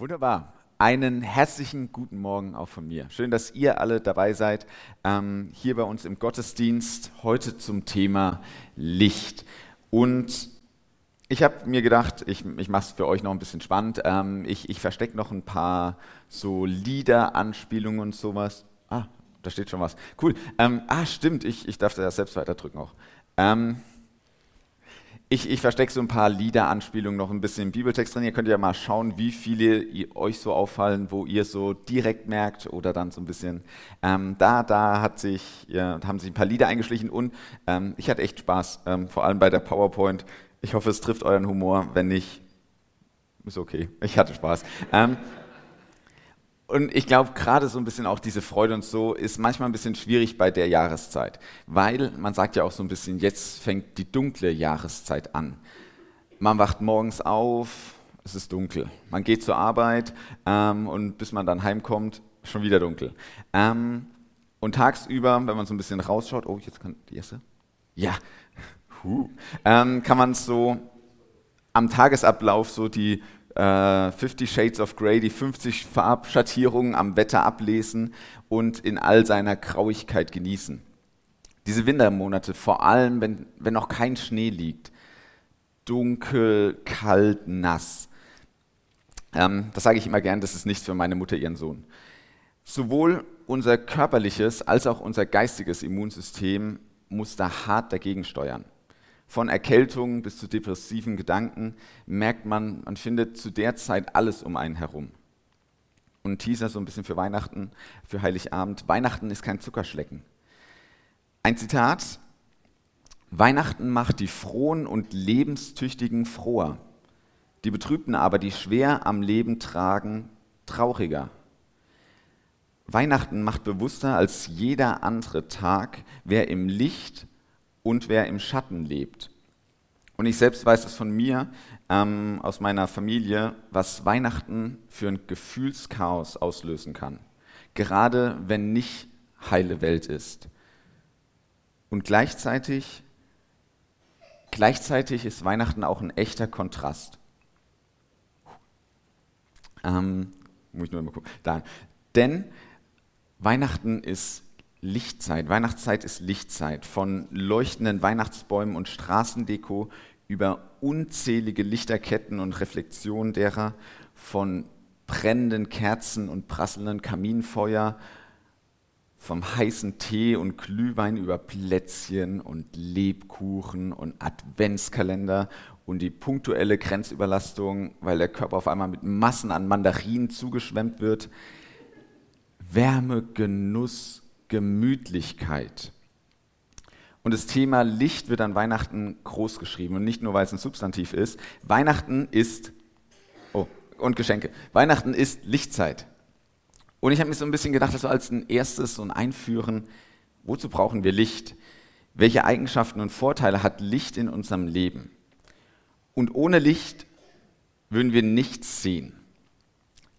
Wunderbar. Einen herzlichen guten Morgen auch von mir. Schön, dass ihr alle dabei seid, ähm, hier bei uns im Gottesdienst, heute zum Thema Licht. Und ich habe mir gedacht, ich, ich mache es für euch noch ein bisschen spannend. Ähm, ich ich verstecke noch ein paar so Lieder-Anspielungen und sowas. Ah, da steht schon was. Cool. Ähm, ah, stimmt, ich, ich darf da selbst weiterdrücken auch. Ähm, ich, ich verstecke so ein paar Liederanspielungen noch ein bisschen im Bibeltext drin. Ihr könnt ja mal schauen, wie viele euch so auffallen, wo ihr so direkt merkt oder dann so ein bisschen. Ähm, da da hat sich, ja, haben sich ein paar Lieder eingeschlichen und ähm, ich hatte echt Spaß, ähm, vor allem bei der PowerPoint. Ich hoffe, es trifft euren Humor. Wenn nicht, ist okay. Ich hatte Spaß. Und ich glaube, gerade so ein bisschen auch diese Freude und so ist manchmal ein bisschen schwierig bei der Jahreszeit, weil man sagt ja auch so ein bisschen, jetzt fängt die dunkle Jahreszeit an. Man wacht morgens auf, es ist dunkel. Man geht zur Arbeit ähm, und bis man dann heimkommt, schon wieder dunkel. Ähm, und tagsüber, wenn man so ein bisschen rausschaut, oh, jetzt kann die erste, ja, huh, ähm, kann man so am Tagesablauf so die äh, Fifty Shades of Grey, die 50 Farbschattierungen am Wetter ablesen und in all seiner Grauigkeit genießen. Diese Wintermonate, vor allem wenn, wenn noch kein Schnee liegt, dunkel, kalt, nass. Ähm, das sage ich immer gern, das ist nichts für meine Mutter, ihren Sohn. Sowohl unser körperliches als auch unser geistiges Immunsystem muss da hart dagegen steuern von Erkältungen bis zu depressiven Gedanken, merkt man, man findet zu der Zeit alles um einen herum. Und Teaser so ein bisschen für Weihnachten, für Heiligabend. Weihnachten ist kein Zuckerschlecken. Ein Zitat, Weihnachten macht die Frohen und Lebenstüchtigen froher, die Betrübten aber, die schwer am Leben tragen, trauriger. Weihnachten macht bewusster als jeder andere Tag, wer im Licht und wer im Schatten lebt. Und ich selbst weiß es von mir, ähm, aus meiner Familie, was Weihnachten für ein Gefühlschaos auslösen kann. Gerade wenn nicht heile Welt ist. Und gleichzeitig, gleichzeitig ist Weihnachten auch ein echter Kontrast. Ähm, muss ich nur mal gucken. Da. Denn Weihnachten ist Lichtzeit. Weihnachtszeit ist Lichtzeit. Von leuchtenden Weihnachtsbäumen und Straßendeko über unzählige Lichterketten und Reflexionen derer, von brennenden Kerzen und prasselnden Kaminfeuer, vom heißen Tee und Glühwein über Plätzchen und Lebkuchen und Adventskalender und die punktuelle Grenzüberlastung, weil der Körper auf einmal mit Massen an Mandarinen zugeschwemmt wird. Wärme, Genuss, Gemütlichkeit. Und das Thema Licht wird an Weihnachten groß geschrieben und nicht nur, weil es ein Substantiv ist. Weihnachten ist, oh, und Geschenke. Weihnachten ist Lichtzeit. Und ich habe mir so ein bisschen gedacht, dass so als ein erstes und Einführen, wozu brauchen wir Licht? Welche Eigenschaften und Vorteile hat Licht in unserem Leben? Und ohne Licht würden wir nichts sehen.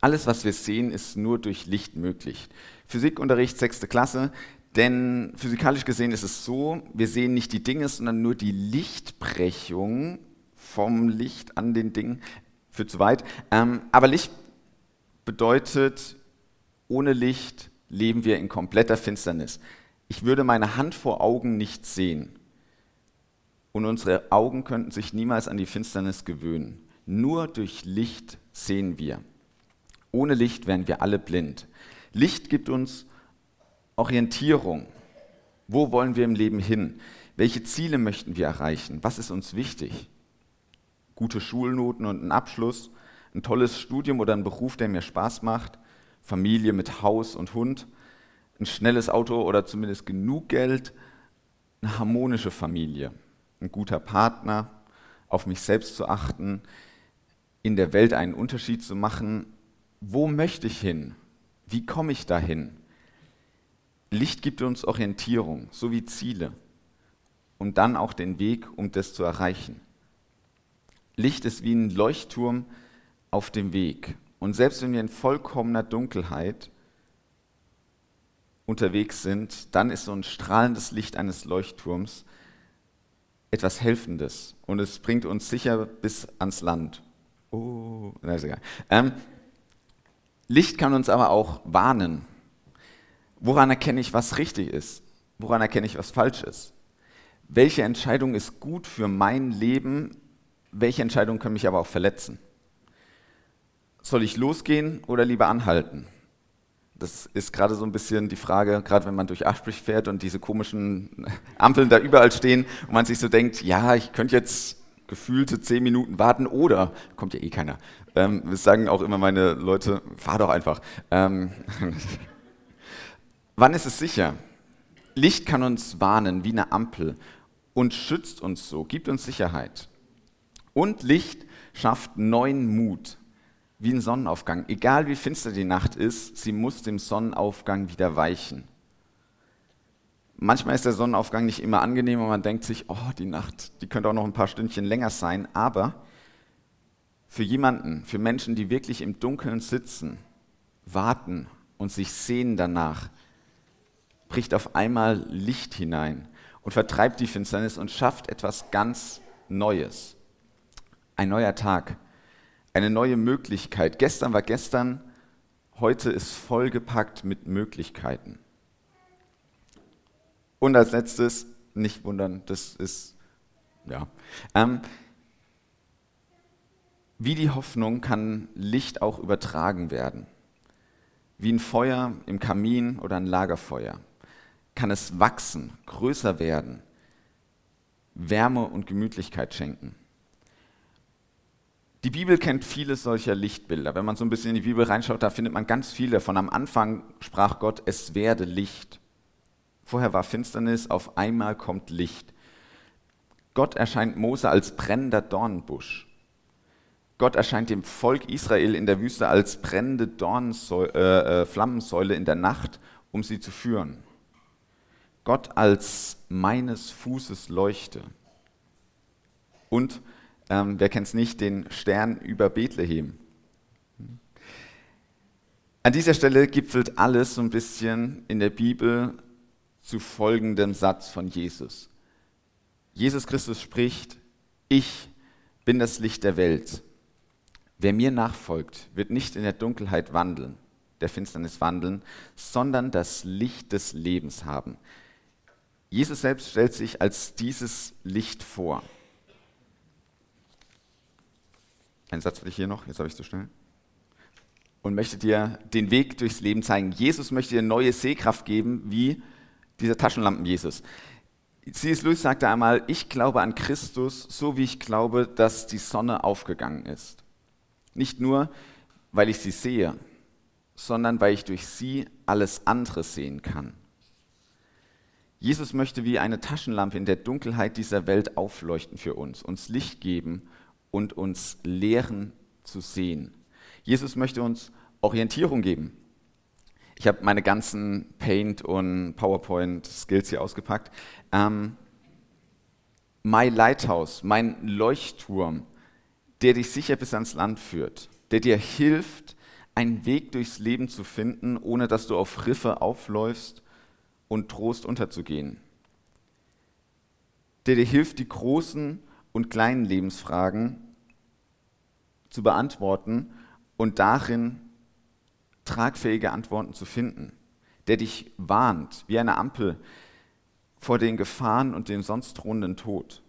Alles, was wir sehen, ist nur durch Licht möglich. Physikunterricht, sechste Klasse, denn physikalisch gesehen ist es so, wir sehen nicht die Dinge, sondern nur die Lichtbrechung vom Licht an den Dingen. Für zu weit. Ähm, aber Licht bedeutet, ohne Licht leben wir in kompletter Finsternis. Ich würde meine Hand vor Augen nicht sehen. Und unsere Augen könnten sich niemals an die Finsternis gewöhnen. Nur durch Licht sehen wir. Ohne Licht wären wir alle blind. Licht gibt uns Orientierung. Wo wollen wir im Leben hin? Welche Ziele möchten wir erreichen? Was ist uns wichtig? Gute Schulnoten und ein Abschluss, ein tolles Studium oder ein Beruf, der mir Spaß macht, Familie mit Haus und Hund, ein schnelles Auto oder zumindest genug Geld, eine harmonische Familie, ein guter Partner, auf mich selbst zu achten, in der Welt einen Unterschied zu machen. Wo möchte ich hin? Wie komme ich dahin? Licht gibt uns Orientierung sowie Ziele und dann auch den Weg, um das zu erreichen. Licht ist wie ein Leuchtturm auf dem Weg. Und selbst wenn wir in vollkommener Dunkelheit unterwegs sind, dann ist so ein strahlendes Licht eines Leuchtturms etwas Helfendes und es bringt uns sicher bis ans Land. Oh, na ist egal. Ähm, Licht kann uns aber auch warnen. Woran erkenne ich, was richtig ist? Woran erkenne ich, was falsch ist? Welche Entscheidung ist gut für mein Leben? Welche Entscheidung kann mich aber auch verletzen? Soll ich losgehen oder lieber anhalten? Das ist gerade so ein bisschen die Frage, gerade wenn man durch Aschbrich fährt und diese komischen Ampeln da überall stehen und man sich so denkt, ja, ich könnte jetzt gefühlte zehn Minuten warten oder, kommt ja eh keiner. Ähm, das sagen auch immer meine Leute, fahr doch einfach. Ähm, wann ist es sicher? Licht kann uns warnen wie eine Ampel und schützt uns so, gibt uns Sicherheit. Und Licht schafft neuen Mut, wie ein Sonnenaufgang. Egal wie finster die Nacht ist, sie muss dem Sonnenaufgang wieder weichen. Manchmal ist der Sonnenaufgang nicht immer angenehm und man denkt sich, oh, die Nacht, die könnte auch noch ein paar Stündchen länger sein. Aber für jemanden, für Menschen, die wirklich im Dunkeln sitzen, warten und sich sehen danach, bricht auf einmal Licht hinein und vertreibt die Finsternis und schafft etwas ganz Neues. Ein neuer Tag, eine neue Möglichkeit. Gestern war gestern, heute ist vollgepackt mit Möglichkeiten. Und als letztes, nicht wundern, das ist, ja. Ähm, wie die Hoffnung kann Licht auch übertragen werden. Wie ein Feuer im Kamin oder ein Lagerfeuer kann es wachsen, größer werden, Wärme und Gemütlichkeit schenken. Die Bibel kennt viele solcher Lichtbilder. Wenn man so ein bisschen in die Bibel reinschaut, da findet man ganz viele davon. Am Anfang sprach Gott, es werde Licht. Vorher war Finsternis, auf einmal kommt Licht. Gott erscheint Mose als brennender Dornbusch. Gott erscheint dem Volk Israel in der Wüste als brennende Dornsäule, äh, äh, Flammensäule in der Nacht, um sie zu führen. Gott als meines Fußes Leuchte. Und, ähm, wer kennt es nicht, den Stern über Bethlehem. An dieser Stelle gipfelt alles so ein bisschen in der Bibel zu folgendem Satz von Jesus. Jesus Christus spricht, ich bin das Licht der Welt. Wer mir nachfolgt, wird nicht in der Dunkelheit wandeln, der Finsternis wandeln, sondern das Licht des Lebens haben. Jesus selbst stellt sich als dieses Licht vor. Ein Satz will ich hier noch, jetzt habe ich zu schnell. Und möchte dir den Weg durchs Leben zeigen. Jesus möchte dir neue Sehkraft geben, wie dieser Taschenlampen-Jesus. C.S. Lewis sagte einmal, ich glaube an Christus, so wie ich glaube, dass die Sonne aufgegangen ist. Nicht nur, weil ich sie sehe, sondern weil ich durch sie alles andere sehen kann. Jesus möchte wie eine Taschenlampe in der Dunkelheit dieser Welt aufleuchten für uns, uns Licht geben und uns lehren zu sehen. Jesus möchte uns Orientierung geben. Ich habe meine ganzen Paint- und PowerPoint-Skills hier ausgepackt. Ähm, My Lighthouse, mein Leuchtturm, der dich sicher bis ans Land führt, der dir hilft, einen Weg durchs Leben zu finden, ohne dass du auf Riffe aufläufst und Trost unterzugehen. Der dir hilft, die großen und kleinen Lebensfragen zu beantworten und darin tragfähige Antworten zu finden, der dich warnt, wie eine Ampel, vor den Gefahren und dem sonst drohenden Tod.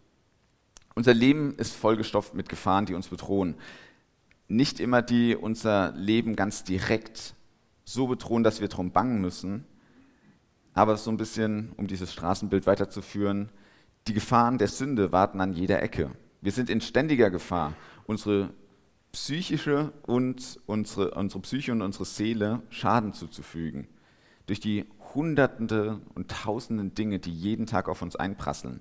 Unser Leben ist vollgestopft mit Gefahren, die uns bedrohen. Nicht immer die unser Leben ganz direkt so bedrohen, dass wir darum bangen müssen, aber so ein bisschen, um dieses Straßenbild weiterzuführen, die Gefahren der Sünde warten an jeder Ecke. Wir sind in ständiger Gefahr, unsere psychische und unsere, unsere Psyche und unsere Seele Schaden zuzufügen. Durch die Hunderte und Tausenden Dinge, die jeden Tag auf uns einprasseln.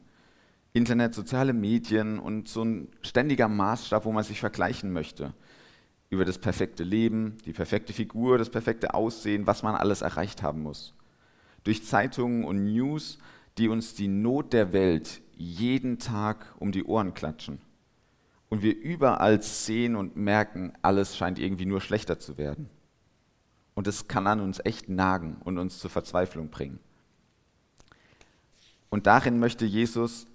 Internet, soziale Medien und so ein ständiger Maßstab, wo man sich vergleichen möchte. Über das perfekte Leben, die perfekte Figur, das perfekte Aussehen, was man alles erreicht haben muss. Durch Zeitungen und News, die uns die Not der Welt jeden Tag um die Ohren klatschen und wir überall sehen und merken, alles scheint irgendwie nur schlechter zu werden. Und es kann an uns echt nagen und uns zur Verzweiflung bringen. Und darin möchte Jesus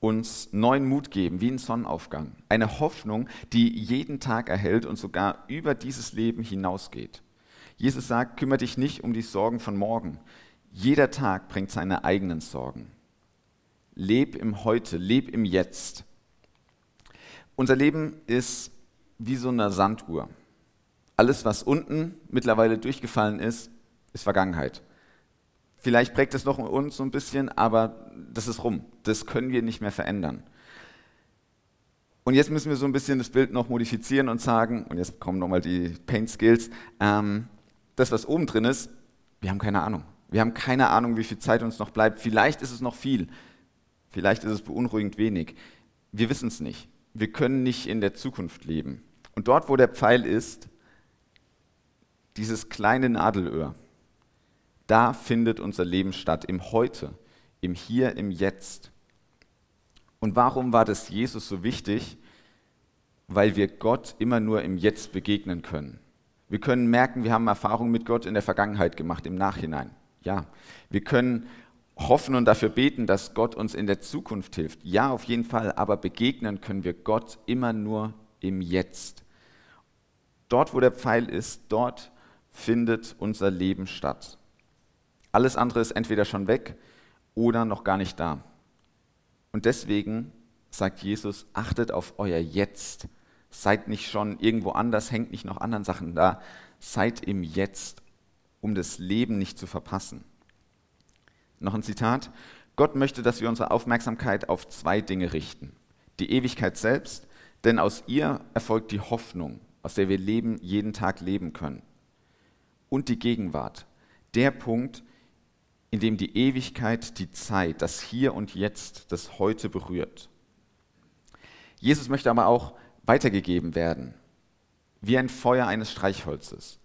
uns neuen Mut geben, wie ein Sonnenaufgang. Eine Hoffnung, die jeden Tag erhält und sogar über dieses Leben hinausgeht. Jesus sagt, kümmere dich nicht um die Sorgen von morgen. Jeder Tag bringt seine eigenen Sorgen. Leb im Heute, leb im Jetzt. Unser Leben ist wie so eine Sanduhr. Alles, was unten mittlerweile durchgefallen ist, ist Vergangenheit. Vielleicht prägt es noch uns so ein bisschen, aber das ist rum. Das können wir nicht mehr verändern. Und jetzt müssen wir so ein bisschen das Bild noch modifizieren und sagen, und jetzt kommen nochmal die Paint Skills, ähm, das, was oben drin ist, wir haben keine Ahnung. Wir haben keine Ahnung, wie viel Zeit uns noch bleibt. Vielleicht ist es noch viel. Vielleicht ist es beunruhigend wenig. Wir wissen es nicht. Wir können nicht in der Zukunft leben. Und dort, wo der Pfeil ist, dieses kleine Nadelöhr, da findet unser Leben statt, im Heute, im Hier, im Jetzt. Und warum war das Jesus so wichtig? Weil wir Gott immer nur im Jetzt begegnen können. Wir können merken, wir haben Erfahrungen mit Gott in der Vergangenheit gemacht, im Nachhinein. Ja, wir können hoffen und dafür beten, dass Gott uns in der Zukunft hilft. Ja, auf jeden Fall, aber begegnen können wir Gott immer nur im Jetzt. Dort, wo der Pfeil ist, dort findet unser Leben statt. Alles andere ist entweder schon weg oder noch gar nicht da. Und deswegen sagt Jesus, achtet auf euer Jetzt. Seid nicht schon irgendwo anders, hängt nicht noch anderen Sachen da. Seid im Jetzt, um das Leben nicht zu verpassen. Noch ein Zitat. Gott möchte, dass wir unsere Aufmerksamkeit auf zwei Dinge richten. Die Ewigkeit selbst, denn aus ihr erfolgt die Hoffnung, aus der wir leben, jeden Tag leben können. Und die Gegenwart, der Punkt, in dem die Ewigkeit die Zeit, das Hier und Jetzt, das Heute berührt. Jesus möchte aber auch weitergegeben werden, wie ein Feuer eines Streichholzes.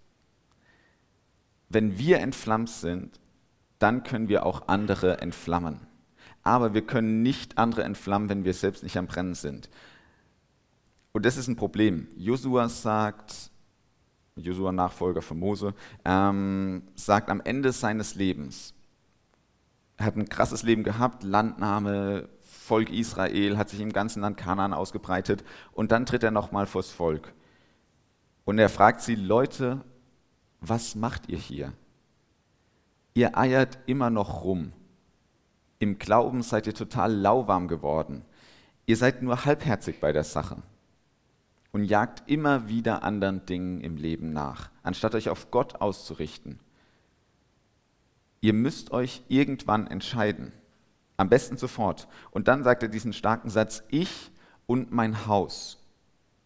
Wenn wir entflammt sind, dann können wir auch andere entflammen. Aber wir können nicht andere entflammen, wenn wir selbst nicht am Brennen sind. Und das ist ein Problem. Josua sagt, Josua Nachfolger von Mose, ähm, sagt am Ende seines Lebens, er hat ein krasses Leben gehabt, Landnahme, Volk Israel, hat sich im ganzen Land Kanaan ausgebreitet und dann tritt er nochmal vors Volk. Und er fragt sie, Leute, was macht ihr hier? Ihr eiert immer noch rum. Im Glauben seid ihr total lauwarm geworden. Ihr seid nur halbherzig bei der Sache und jagt immer wieder anderen Dingen im Leben nach, anstatt euch auf Gott auszurichten ihr müsst euch irgendwann entscheiden. Am besten sofort. Und dann sagt er diesen starken Satz, ich und mein Haus,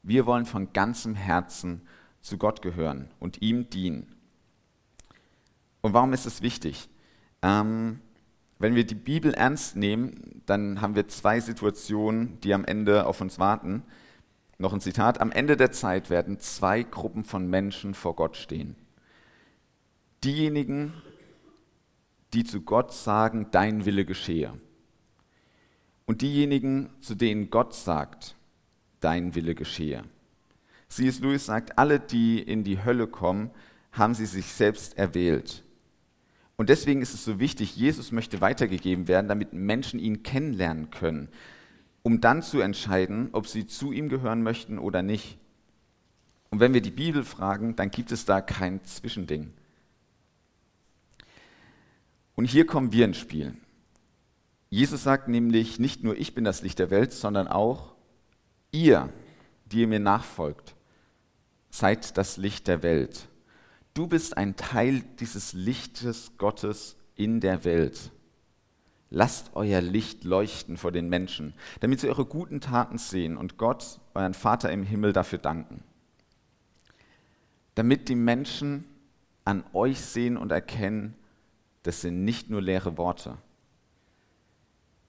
wir wollen von ganzem Herzen zu Gott gehören und ihm dienen. Und warum ist es wichtig? Ähm, wenn wir die Bibel ernst nehmen, dann haben wir zwei Situationen, die am Ende auf uns warten. Noch ein Zitat. Am Ende der Zeit werden zwei Gruppen von Menschen vor Gott stehen. Diejenigen, die zu Gott sagen, dein Wille geschehe. Und diejenigen, zu denen Gott sagt, dein Wille geschehe. C.S. Lewis sagt, alle, die in die Hölle kommen, haben sie sich selbst erwählt. Und deswegen ist es so wichtig, Jesus möchte weitergegeben werden, damit Menschen ihn kennenlernen können, um dann zu entscheiden, ob sie zu ihm gehören möchten oder nicht. Und wenn wir die Bibel fragen, dann gibt es da kein Zwischending. Und hier kommen wir ins Spiel. Jesus sagt nämlich, nicht nur ich bin das Licht der Welt, sondern auch ihr, die ihr mir nachfolgt, seid das Licht der Welt. Du bist ein Teil dieses Lichtes Gottes in der Welt. Lasst euer Licht leuchten vor den Menschen, damit sie eure guten Taten sehen und Gott, euren Vater im Himmel, dafür danken. Damit die Menschen an euch sehen und erkennen, das sind nicht nur leere Worte.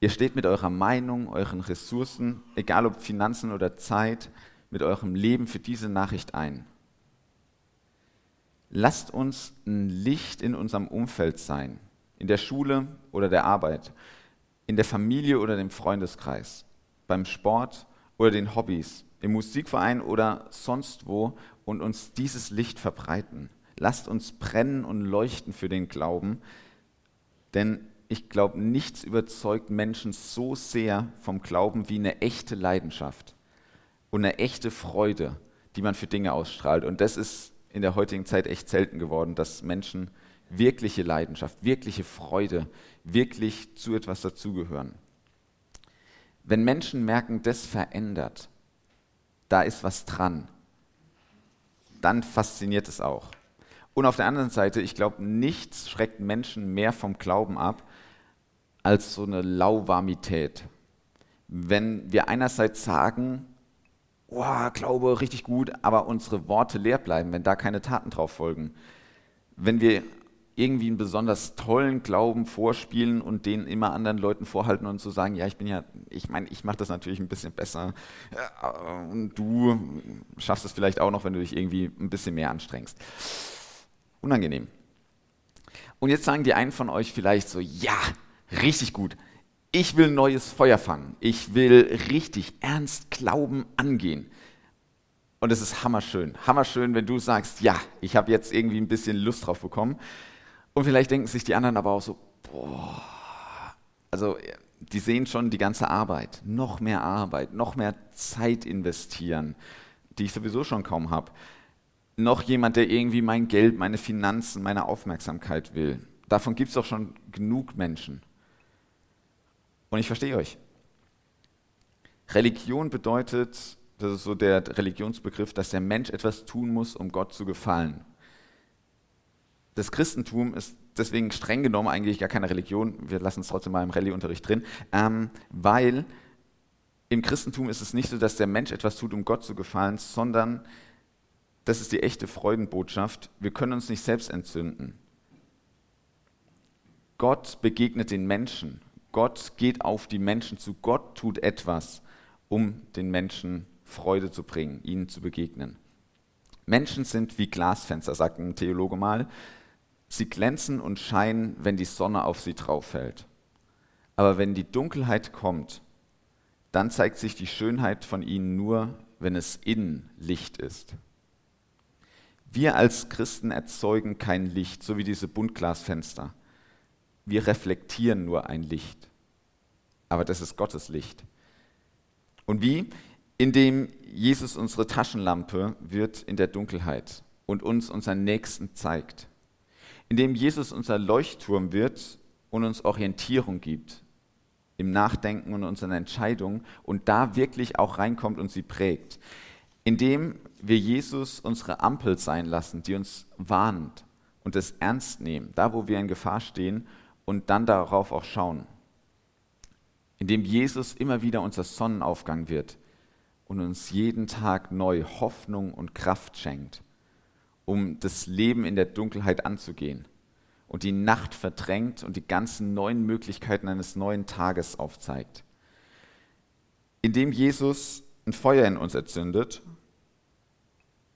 Ihr steht mit eurer Meinung, euren Ressourcen, egal ob Finanzen oder Zeit, mit eurem Leben für diese Nachricht ein. Lasst uns ein Licht in unserem Umfeld sein, in der Schule oder der Arbeit, in der Familie oder dem Freundeskreis, beim Sport oder den Hobbys, im Musikverein oder sonst wo und uns dieses Licht verbreiten. Lasst uns brennen und leuchten für den Glauben, denn ich glaube, nichts überzeugt Menschen so sehr vom Glauben wie eine echte Leidenschaft und eine echte Freude, die man für Dinge ausstrahlt. Und das ist in der heutigen Zeit echt selten geworden, dass Menschen wirkliche Leidenschaft, wirkliche Freude, wirklich zu etwas dazugehören. Wenn Menschen merken, das verändert, da ist was dran, dann fasziniert es auch. Und auf der anderen Seite, ich glaube, nichts schreckt Menschen mehr vom Glauben ab, als so eine Lauwarmität. Wenn wir einerseits sagen, oh, Glaube richtig gut, aber unsere Worte leer bleiben, wenn da keine Taten drauf folgen. Wenn wir irgendwie einen besonders tollen Glauben vorspielen und den immer anderen Leuten vorhalten und so sagen, ja, ich bin ja, ich meine, ich mache das natürlich ein bisschen besser und du schaffst es vielleicht auch noch, wenn du dich irgendwie ein bisschen mehr anstrengst. Unangenehm. Und jetzt sagen die einen von euch vielleicht so, ja, richtig gut. Ich will neues Feuer fangen. Ich will richtig ernst Glauben angehen. Und es ist hammerschön. Hammerschön, wenn du sagst, ja, ich habe jetzt irgendwie ein bisschen Lust drauf bekommen. Und vielleicht denken sich die anderen aber auch so, boah, also die sehen schon die ganze Arbeit, noch mehr Arbeit, noch mehr Zeit investieren, die ich sowieso schon kaum habe. Noch jemand, der irgendwie mein Geld, meine Finanzen, meine Aufmerksamkeit will. Davon gibt es doch schon genug Menschen. Und ich verstehe euch. Religion bedeutet, das ist so der Religionsbegriff, dass der Mensch etwas tun muss, um Gott zu gefallen. Das Christentum ist deswegen streng genommen eigentlich gar keine Religion. Wir lassen es trotzdem mal im Rallye-Unterricht drin, ähm, weil im Christentum ist es nicht so, dass der Mensch etwas tut, um Gott zu gefallen, sondern das ist die echte Freudenbotschaft. Wir können uns nicht selbst entzünden. Gott begegnet den Menschen Gott geht auf die Menschen zu. Gott tut etwas, um den Menschen Freude zu bringen, ihnen zu begegnen. Menschen sind wie Glasfenster, sagt ein Theologe mal. Sie glänzen und scheinen, wenn die Sonne auf sie drauf fällt. Aber wenn die Dunkelheit kommt, dann zeigt sich die Schönheit von ihnen nur, wenn es innen Licht ist. Wir als Christen erzeugen kein Licht, so wie diese Buntglasfenster wir reflektieren nur ein Licht. Aber das ist Gottes Licht. Und wie? Indem Jesus unsere Taschenlampe wird in der Dunkelheit und uns unseren Nächsten zeigt. Indem Jesus unser Leuchtturm wird und uns Orientierung gibt im Nachdenken und unseren Entscheidungen und da wirklich auch reinkommt und sie prägt. Indem wir Jesus unsere Ampel sein lassen, die uns warnt und es ernst nehmen, da wo wir in Gefahr stehen und dann darauf auch schauen. Indem Jesus immer wieder unser Sonnenaufgang wird und uns jeden Tag neu Hoffnung und Kraft schenkt, um das Leben in der Dunkelheit anzugehen und die Nacht verdrängt und die ganzen neuen Möglichkeiten eines neuen Tages aufzeigt. Indem Jesus ein Feuer in uns entzündet,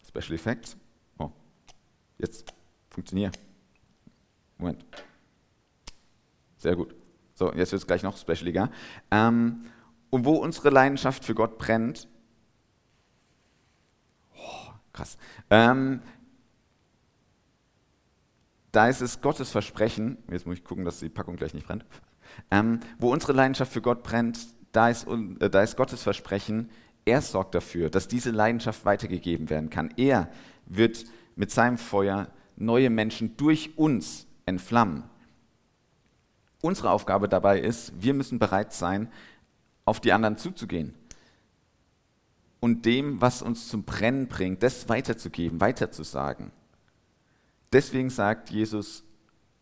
Special Effects, oh, jetzt funktioniert. Moment. Sehr gut. So, jetzt wird es gleich noch specialiger. Ähm, und wo unsere Leidenschaft für Gott brennt, oh, krass, ähm, da ist es Gottes Versprechen, jetzt muss ich gucken, dass die Packung gleich nicht brennt, ähm, wo unsere Leidenschaft für Gott brennt, da ist, äh, da ist Gottes Versprechen, er sorgt dafür, dass diese Leidenschaft weitergegeben werden kann. Er wird mit seinem Feuer neue Menschen durch uns entflammen. Unsere Aufgabe dabei ist, wir müssen bereit sein, auf die anderen zuzugehen und dem, was uns zum Brennen bringt, das weiterzugeben, weiterzusagen. Deswegen sagt Jesus,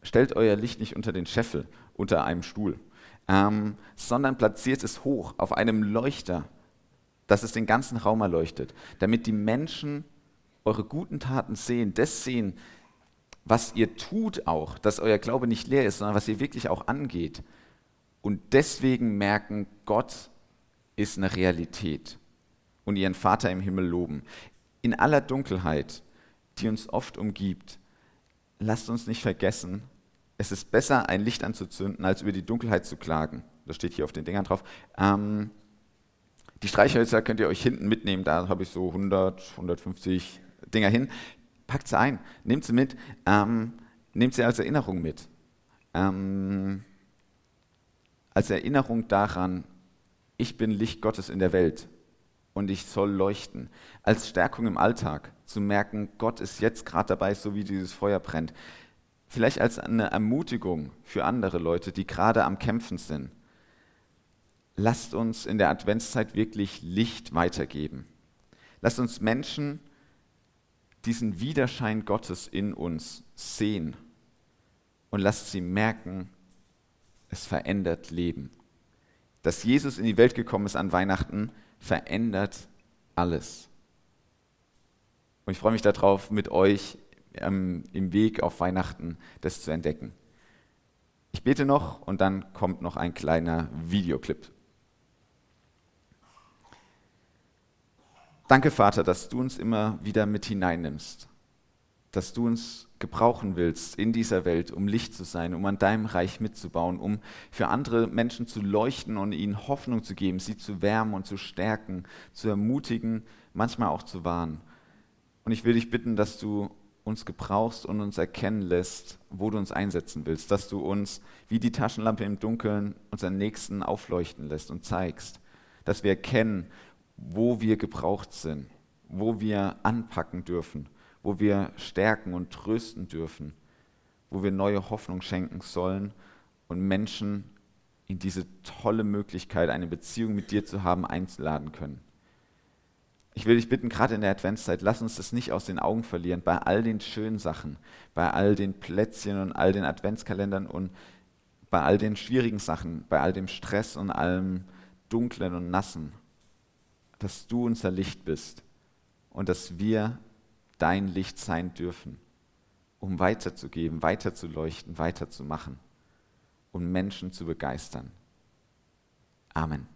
stellt euer Licht nicht unter den Scheffel, unter einem Stuhl, ähm, sondern platziert es hoch auf einem Leuchter, dass es den ganzen Raum erleuchtet, damit die Menschen eure guten Taten sehen, das sehen, was ihr tut auch, dass euer Glaube nicht leer ist, sondern was ihr wirklich auch angeht. Und deswegen merken, Gott ist eine Realität und ihren Vater im Himmel loben. In aller Dunkelheit, die uns oft umgibt, lasst uns nicht vergessen, es ist besser, ein Licht anzuzünden, als über die Dunkelheit zu klagen. Das steht hier auf den Dingern drauf. Ähm, die Streichhölzer könnt ihr euch hinten mitnehmen, da habe ich so 100, 150 Dinger hin packt sie ein, nehmt sie mit, ähm, nehmt sie als Erinnerung mit. Ähm, als Erinnerung daran, ich bin Licht Gottes in der Welt und ich soll leuchten. Als Stärkung im Alltag zu merken, Gott ist jetzt gerade dabei, so wie dieses Feuer brennt. Vielleicht als eine Ermutigung für andere Leute, die gerade am Kämpfen sind. Lasst uns in der Adventszeit wirklich Licht weitergeben. Lasst uns Menschen diesen Widerschein Gottes in uns sehen und lasst sie merken, es verändert Leben. Dass Jesus in die Welt gekommen ist an Weihnachten, verändert alles. Und ich freue mich darauf, mit euch ähm, im Weg auf Weihnachten das zu entdecken. Ich bete noch und dann kommt noch ein kleiner Videoclip. Danke, Vater, dass du uns immer wieder mit hineinnimmst, dass du uns gebrauchen willst in dieser Welt, um Licht zu sein, um an deinem Reich mitzubauen, um für andere Menschen zu leuchten und ihnen Hoffnung zu geben, sie zu wärmen und zu stärken, zu ermutigen, manchmal auch zu warnen. Und ich will dich bitten, dass du uns gebrauchst und uns erkennen lässt, wo du uns einsetzen willst, dass du uns wie die Taschenlampe im Dunkeln unseren Nächsten aufleuchten lässt und zeigst, dass wir erkennen, wo wir gebraucht sind, wo wir anpacken dürfen wo wir stärken und trösten dürfen, wo wir neue Hoffnung schenken sollen und Menschen in diese tolle Möglichkeit, eine Beziehung mit dir zu haben, einzuladen können. Ich will dich bitten, gerade in der Adventszeit, lass uns das nicht aus den Augen verlieren, bei all den schönen Sachen, bei all den Plätzchen und all den Adventskalendern und bei all den schwierigen Sachen, bei all dem Stress und allem Dunklen und Nassen, dass du unser Licht bist und dass wir dein Licht sein dürfen, um weiterzugeben, weiterzuleuchten, weiterzumachen und Menschen zu begeistern. Amen.